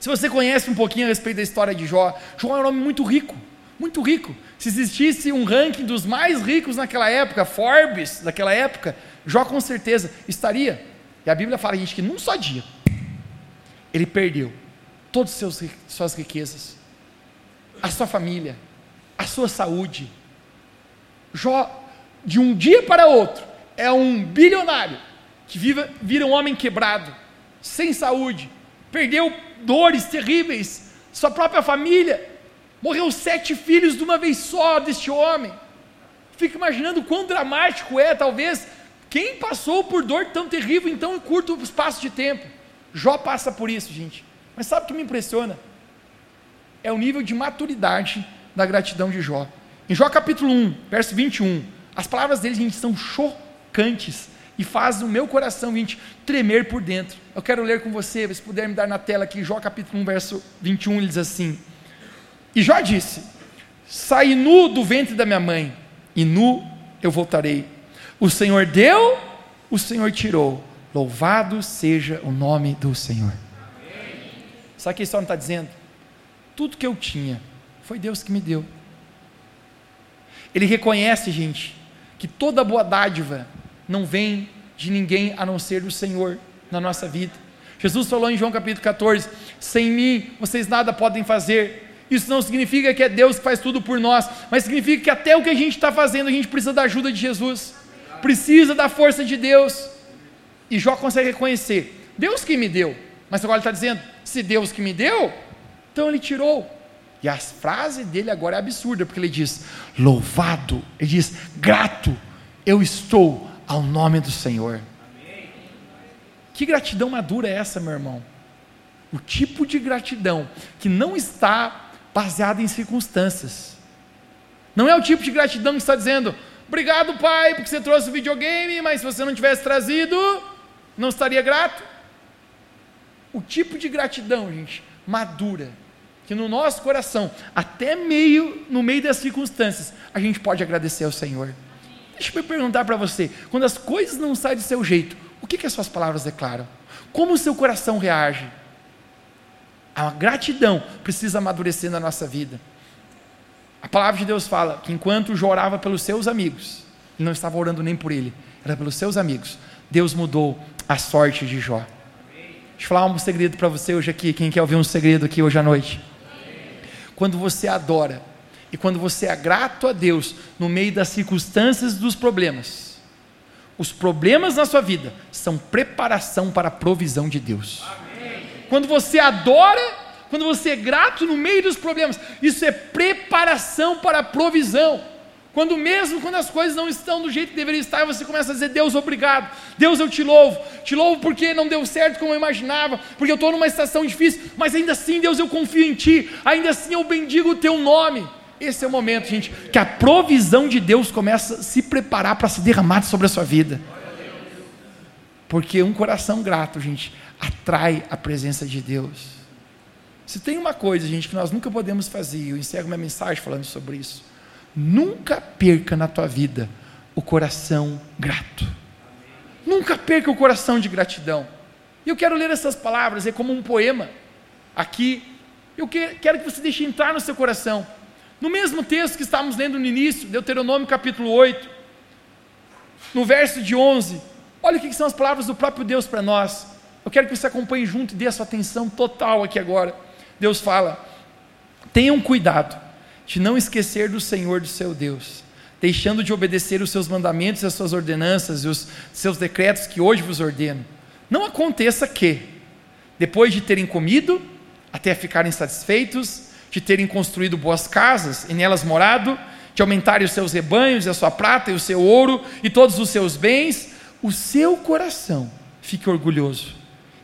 Se você conhece um pouquinho a respeito da história de Jó, Jó era um homem muito rico, muito rico. Se existisse um ranking dos mais ricos naquela época, Forbes daquela época, Jó com certeza estaria. E a Bíblia fala, gente, que num só dia, ele perdeu todas as suas riquezas, a sua família, a sua saúde. Jó, de um dia para outro, é um bilionário que viva, vira um homem quebrado, sem saúde, perdeu dores terríveis, sua própria família, morreu sete filhos de uma vez só deste homem. Fico imaginando quão dramático é, talvez, quem passou por dor tão terrível em tão curto espaço de tempo. Jó passa por isso, gente. Mas sabe o que me impressiona? É o nível de maturidade da gratidão de Jó. Em Jó capítulo 1, verso 21, as palavras dele, gente, são chocantes e fazem o meu coração, gente, tremer por dentro. Eu quero ler com você, se puder me dar na tela aqui, Jó capítulo 1, verso 21, ele diz assim: E Jó disse: Saí nu do ventre da minha mãe, e nu eu voltarei. O Senhor deu, o Senhor tirou. Louvado seja o nome do Senhor. Sabe o que a história está dizendo? Tudo que eu tinha foi Deus que me deu. Ele reconhece, gente, que toda boa dádiva não vem de ninguém a não ser do Senhor na nossa vida. Jesus falou em João capítulo 14: Sem mim vocês nada podem fazer. Isso não significa que é Deus que faz tudo por nós, mas significa que até o que a gente está fazendo, a gente precisa da ajuda de Jesus, precisa da força de Deus. E Jó consegue reconhecer: Deus que me deu. Mas agora ele está dizendo: se Deus que me deu, então ele tirou. E a frase dele agora é absurda, porque ele diz: louvado, ele diz: grato, eu estou ao nome do Senhor. Amém. Que gratidão madura é essa, meu irmão? O tipo de gratidão que não está baseada em circunstâncias. Não é o tipo de gratidão que está dizendo: obrigado, pai, porque você trouxe o videogame, mas se você não tivesse trazido, não estaria grato. O tipo de gratidão, gente, madura, que no nosso coração, até meio, no meio das circunstâncias, a gente pode agradecer ao Senhor. Deixa eu perguntar para você: quando as coisas não saem do seu jeito, o que, que as suas palavras declaram? Como o seu coração reage? A gratidão precisa amadurecer na nossa vida. A palavra de Deus fala que enquanto Jó orava pelos seus amigos, ele não estava orando nem por ele, era pelos seus amigos. Deus mudou a sorte de Jó. Deixa eu falar um segredo para você hoje aqui. Quem quer ouvir um segredo aqui hoje à noite? Quando você adora e quando você é grato a Deus no meio das circunstâncias dos problemas, os problemas na sua vida são preparação para a provisão de Deus. Quando você adora, quando você é grato no meio dos problemas, isso é preparação para a provisão. Quando mesmo quando as coisas não estão do jeito que deveriam estar, você começa a dizer: Deus, obrigado. Deus, eu te louvo. Te louvo porque não deu certo como eu imaginava, porque eu estou numa estação difícil, mas ainda assim, Deus, eu confio em Ti. Ainda assim, eu bendigo o Teu nome. Esse é o momento, gente, que a provisão de Deus começa a se preparar para se derramar sobre a sua vida. Porque um coração grato, gente, atrai a presença de Deus. Se tem uma coisa, gente, que nós nunca podemos fazer, eu encerro minha mensagem falando sobre isso Nunca perca na tua vida o coração grato. Nunca perca o coração de gratidão. E eu quero ler essas palavras, é como um poema. Aqui, eu quero que você deixe entrar no seu coração. No mesmo texto que estávamos lendo no início, Deuteronômio capítulo 8, no verso de 11, olha o que são as palavras do próprio Deus para nós. Eu quero que você acompanhe junto e dê a sua atenção total aqui agora. Deus fala: tenham cuidado de não esquecer do Senhor, do seu Deus, deixando de obedecer os seus mandamentos, as suas ordenanças e os seus decretos que hoje vos ordeno. Não aconteça que, depois de terem comido, até ficarem satisfeitos, de terem construído boas casas e nelas morado, de aumentarem os seus rebanhos e a sua prata e o seu ouro e todos os seus bens, o seu coração fique orgulhoso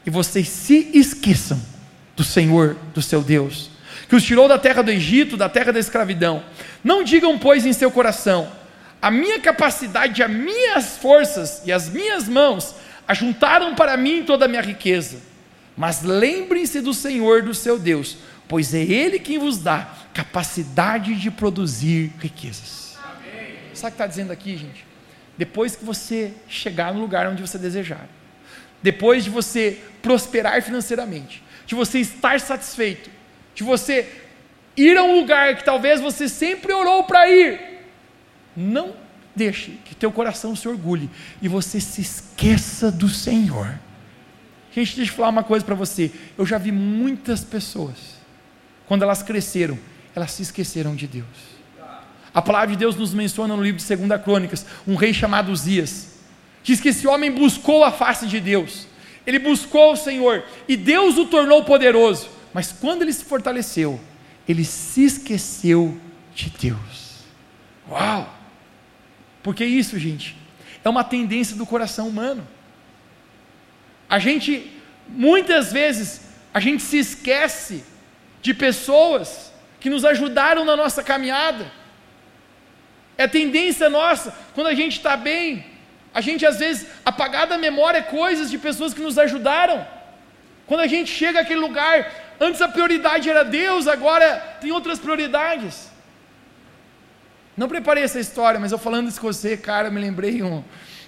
e vocês se esqueçam do Senhor, do seu Deus que os tirou da terra do Egito, da terra da escravidão. Não digam, pois, em seu coração: a minha capacidade, as minhas forças e as minhas mãos ajuntaram para mim toda a minha riqueza. Mas lembrem-se do Senhor, do seu Deus, pois é Ele quem vos dá capacidade de produzir riquezas. Amém. Sabe o que está dizendo aqui, gente? Depois que você chegar no lugar onde você desejar, depois de você prosperar financeiramente, de você estar satisfeito, de você ir a um lugar que talvez você sempre orou para ir. Não deixe que teu coração se orgulhe e você se esqueça do Senhor. Gente, deixa eu falar uma coisa para você. Eu já vi muitas pessoas, quando elas cresceram, elas se esqueceram de Deus. A palavra de Deus nos menciona no livro de 2 Crônicas, um rei chamado Uzias. Diz que esse homem buscou a face de Deus. Ele buscou o Senhor e Deus o tornou poderoso. Mas quando ele se fortaleceu, ele se esqueceu de Deus. Uau! Porque isso, gente, é uma tendência do coração humano. A gente, muitas vezes, a gente se esquece de pessoas que nos ajudaram na nossa caminhada. É tendência nossa, quando a gente está bem, a gente às vezes apagar da memória coisas de pessoas que nos ajudaram. Quando a gente chega àquele lugar, antes a prioridade era Deus, agora tem outras prioridades. Não preparei essa história, mas eu falando isso com você, cara, eu me lembrei um,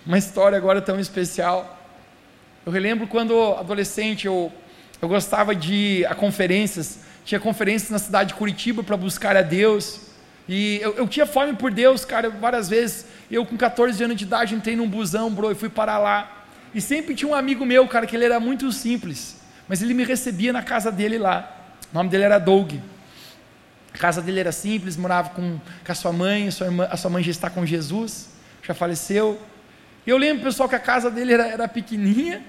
uma história agora tão especial. Eu relembro quando adolescente eu, eu gostava de ir a conferências, tinha conferências na cidade de Curitiba para buscar a Deus, e eu, eu, tinha fome por Deus, cara, várias vezes. Eu, com 14 anos de idade, entrei num busão, bro, e fui parar lá. E sempre tinha um amigo meu, cara, que ele era muito simples, mas ele me recebia na casa dele lá. O nome dele era Doug. A casa dele era simples, morava com, com a sua mãe, a sua, irmã, a sua mãe já está com Jesus, já faleceu. Eu lembro, pessoal, que a casa dele era, era pequenininha,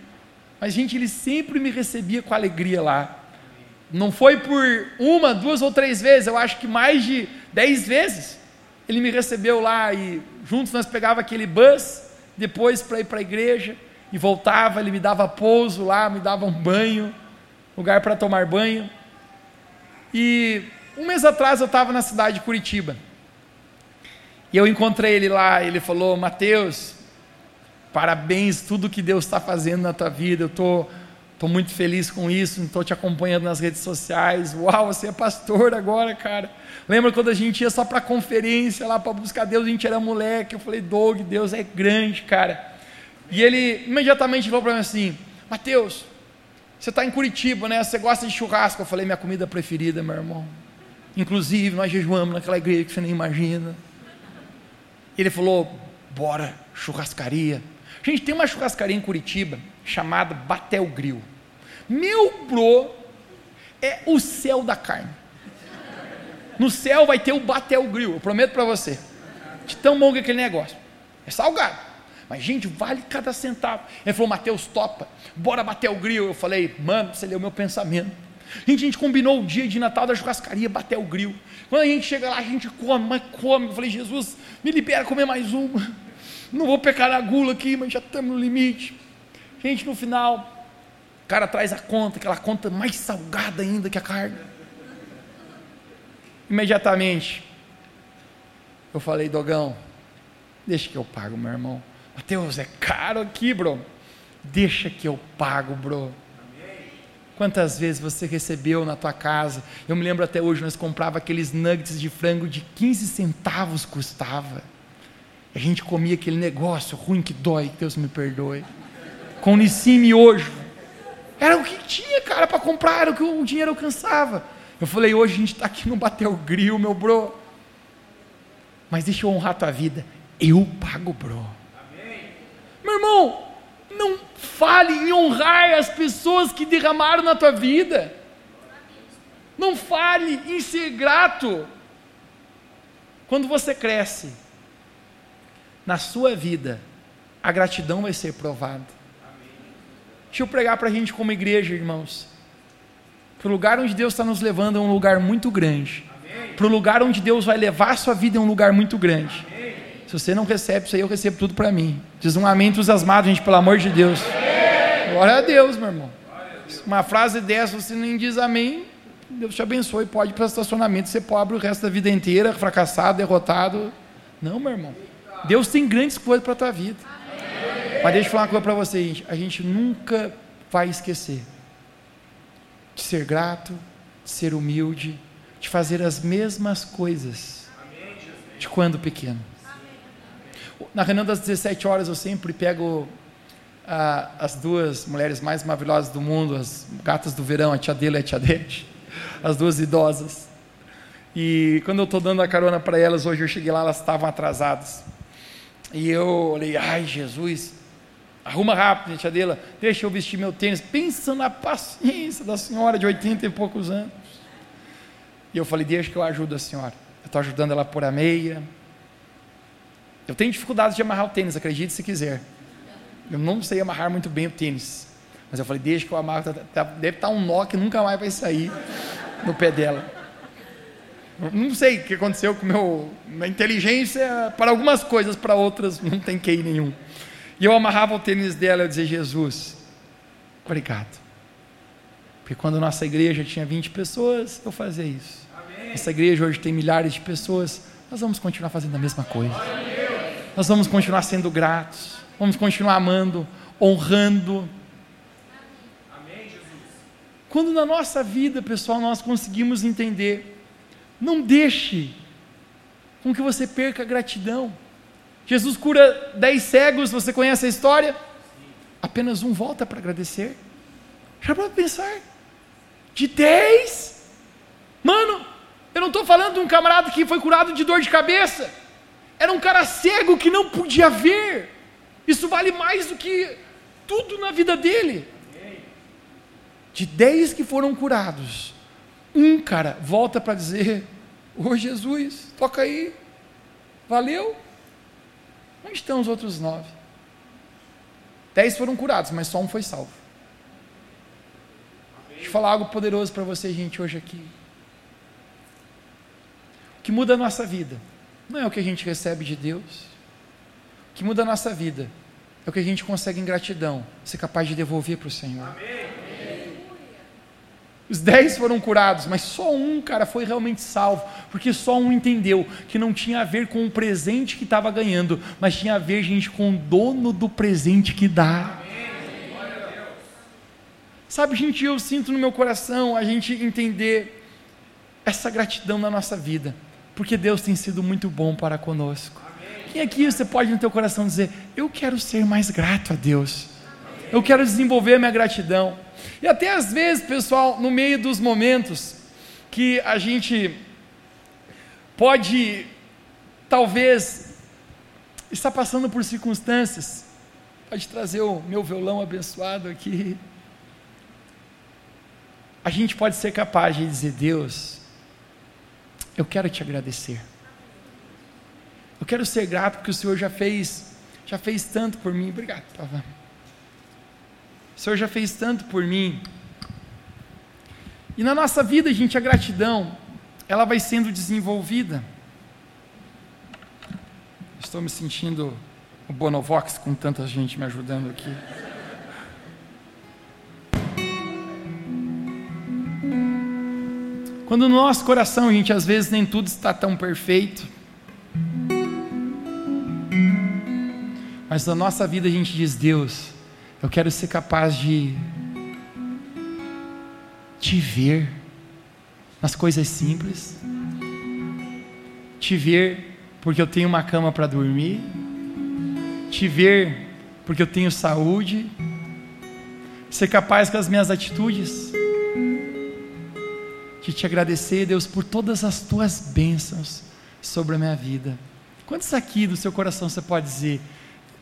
mas, gente, ele sempre me recebia com alegria lá. Não foi por uma, duas ou três vezes, eu acho que mais de dez vezes. Ele me recebeu lá e juntos nós pegava aquele bus, depois para ir para a igreja, e voltava, ele me dava pouso lá, me dava um banho, lugar para tomar banho. E um mês atrás eu estava na cidade de Curitiba. E eu encontrei ele lá, ele falou: Mateus, Parabéns, tudo que Deus está fazendo na tua vida. Eu estou tô, tô muito feliz com isso. Estou te acompanhando nas redes sociais. Uau, você é pastor agora, cara. Lembra quando a gente ia só para conferência lá para buscar Deus? A gente era moleque. Eu falei, Doug, Deus é grande, cara. E ele imediatamente falou para mim assim: Mateus, você está em Curitiba, né? Você gosta de churrasco? Eu falei, minha comida preferida, meu irmão. Inclusive, nós jejuamos naquela igreja que você nem imagina. Ele falou, bora, churrascaria. Gente, tem uma churrascaria em Curitiba chamada Batel Grill. Meu bro é o céu da carne. No céu vai ter o Batel Grill, eu prometo para você. De tão bom que é aquele negócio. É salgado. Mas, gente, vale cada centavo. Ele falou, Mateus, topa, bora bater o grill. Eu falei, mano, você leu meu pensamento. Gente, a gente combinou o dia de Natal da churrascaria, bater o grill. Quando a gente chega lá, a gente come, mas come. Eu falei, Jesus, me libera comer mais uma. Não vou pecar na gula aqui, mas já estamos no limite. Gente, no final, o cara traz a conta, aquela conta mais salgada ainda que a carne. Imediatamente, eu falei, Dogão, deixa que eu pago, meu irmão. Mateus, é caro aqui, bro. Deixa que eu pago, bro. Quantas vezes você recebeu na tua casa? Eu me lembro até hoje, nós comprava aqueles nuggets de frango de 15 centavos custava. A gente comia aquele negócio ruim que dói, Deus me perdoe. Com Nissim e hoje. Era o que tinha, cara, para comprar, era o que o dinheiro alcançava. Eu falei, hoje a gente está aqui no Batel Grill, meu bro. Mas deixa eu honrar a tua vida. Eu pago, bro. Amém. Meu irmão, não fale em honrar as pessoas que derramaram na tua vida. Não fale em ser grato. Quando você cresce, na sua vida, a gratidão vai ser provada. Deixa eu pregar para a gente como igreja, irmãos. Para o lugar onde Deus está nos levando é um lugar muito grande. Para o lugar onde Deus vai levar a sua vida é um lugar muito grande. Amém. Se você não recebe isso aí, eu recebo tudo para mim. Diz um amém entusiasmado, gente, pelo amor de Deus. Amém. Glória a Deus, meu irmão. Uma frase dessa, você nem diz amém, Deus te abençoe, pode ir para o estacionamento, ser pobre o resto da vida inteira, fracassado, derrotado. Não, meu irmão. Deus tem grandes coisas para a tua vida. Mas deixa eu falar uma coisa para você, gente. A gente nunca vai esquecer de ser grato, de ser humilde, de fazer as mesmas coisas de quando pequeno. Na reunião das 17 horas eu sempre pego ah, as duas mulheres mais maravilhosas do mundo, as gatas do verão, a tia Dela e a tia Dete, as duas idosas. E quando eu estou dando a carona para elas, hoje eu cheguei lá, elas estavam atrasadas. E eu falei, ai Jesus, arruma rápido, tia Adela, deixa eu vestir meu tênis. Pensa na paciência da senhora de 80 e poucos anos. E eu falei, deixa que eu ajudo a senhora. Eu estou ajudando ela a pôr a meia. Eu tenho dificuldade de amarrar o tênis, acredite se quiser. Eu não sei amarrar muito bem o tênis. Mas eu falei, deixa que eu amarro. Tá, tá, deve estar tá um nó que nunca mais vai sair no pé dela. Não sei o que aconteceu com meu, minha inteligência para algumas coisas, para outras não tem QI nenhum. E eu amarrava o tênis dela e eu dizia, Jesus, obrigado. Porque quando nossa igreja tinha 20 pessoas, eu fazia isso. Amém. Nossa igreja hoje tem milhares de pessoas, nós vamos continuar fazendo a mesma coisa. Nós vamos continuar sendo gratos, vamos continuar amando, honrando. Amém. Quando na nossa vida, pessoal, nós conseguimos entender não deixe com que você perca a gratidão. Jesus cura dez cegos, você conhece a história? Apenas um volta para agradecer. Já para pensar? De dez? Mano, eu não estou falando de um camarada que foi curado de dor de cabeça. Era um cara cego que não podia ver. Isso vale mais do que tudo na vida dele. De dez que foram curados, um cara volta para dizer: Ô Jesus, toca aí, valeu. Onde estão os outros nove? Dez foram curados, mas só um foi salvo. Deixa eu falar algo poderoso para você, gente, hoje aqui. O que muda a nossa vida não é o que a gente recebe de Deus. O que muda a nossa vida é o que a gente consegue em gratidão, ser capaz de devolver para o Senhor. Amém. Os dez foram curados, mas só um, cara, foi realmente salvo, porque só um entendeu que não tinha a ver com o presente que estava ganhando, mas tinha a ver, gente, com o dono do presente que dá. Sabe, gente, eu sinto no meu coração a gente entender essa gratidão na nossa vida, porque Deus tem sido muito bom para conosco. Quem aqui você pode no teu coração dizer: Eu quero ser mais grato a Deus, eu quero desenvolver a minha gratidão. E até às vezes, pessoal, no meio dos momentos que a gente pode, talvez, estar passando por circunstâncias, pode trazer o meu violão abençoado aqui. A gente pode ser capaz de dizer: Deus, eu quero te agradecer. Eu quero ser grato porque o Senhor já fez, já fez tanto por mim. Obrigado, Pavão. O Senhor já fez tanto por mim. E na nossa vida, gente, a gratidão, ela vai sendo desenvolvida. Estou me sentindo o Bonovox com tanta gente me ajudando aqui. Quando no nosso coração, gente, às vezes nem tudo está tão perfeito. Mas na nossa vida a gente diz: Deus, eu quero ser capaz de te ver nas coisas simples, te ver porque eu tenho uma cama para dormir, te ver porque eu tenho saúde, ser capaz com as minhas atitudes de te agradecer, Deus, por todas as tuas bênçãos sobre a minha vida. Quantos aqui do seu coração você pode dizer?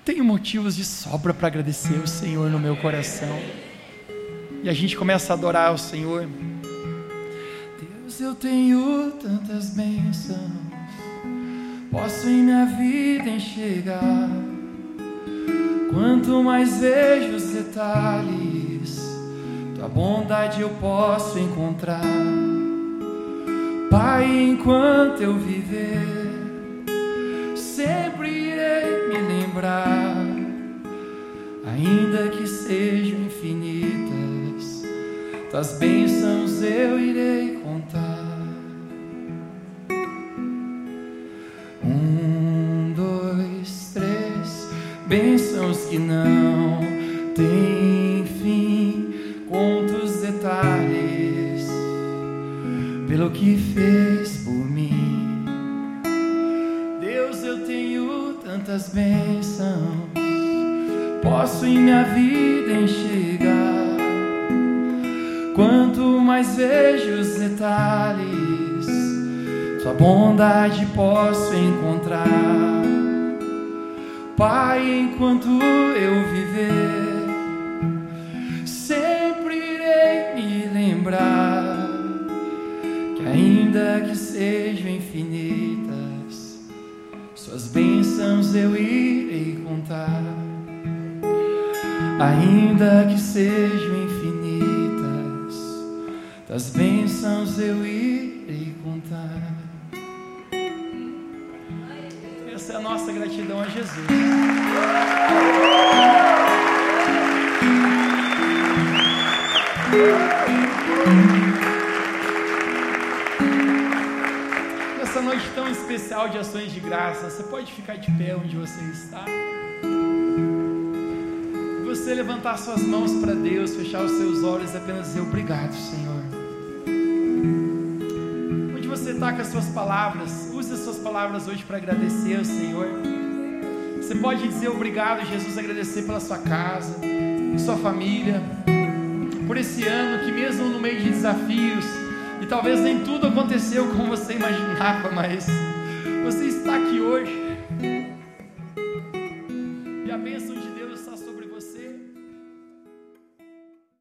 Tenho motivos de sobra para agradecer o Senhor no meu coração. E a gente começa a adorar o Senhor. Deus, eu tenho tantas bênçãos, posso em minha vida enxergar. Quanto mais vejo os detalhes, tua bondade eu posso encontrar. Pai, enquanto eu viver sempre lembrar, ainda que sejam infinitas, das bênçãos eu irei contar. Um, dois, três, bênçãos que não têm fim, conta os detalhes, pelo que fez tantas bênçãos posso em minha vida enxergar. Quanto mais vejo os detalhes, Sua bondade posso encontrar. Pai, enquanto eu viver, sempre irei me lembrar que, ainda que sejam infinitas, Suas bênçãos eu irei contar. Ainda que sejam infinitas, das bênçãos eu irei contar. Essa é a nossa gratidão a Jesus. Noite tão especial de ações de graça, você pode ficar de pé onde você está. Você levantar suas mãos para Deus, fechar os seus olhos e apenas dizer obrigado, Senhor. Onde você está com as suas palavras, use as suas palavras hoje para agradecer ao Senhor. Você pode dizer obrigado, Jesus, agradecer pela sua casa, sua família, por esse ano que mesmo no meio de desafios, e talvez nem tudo aconteceu como você imaginava, mas você está aqui hoje.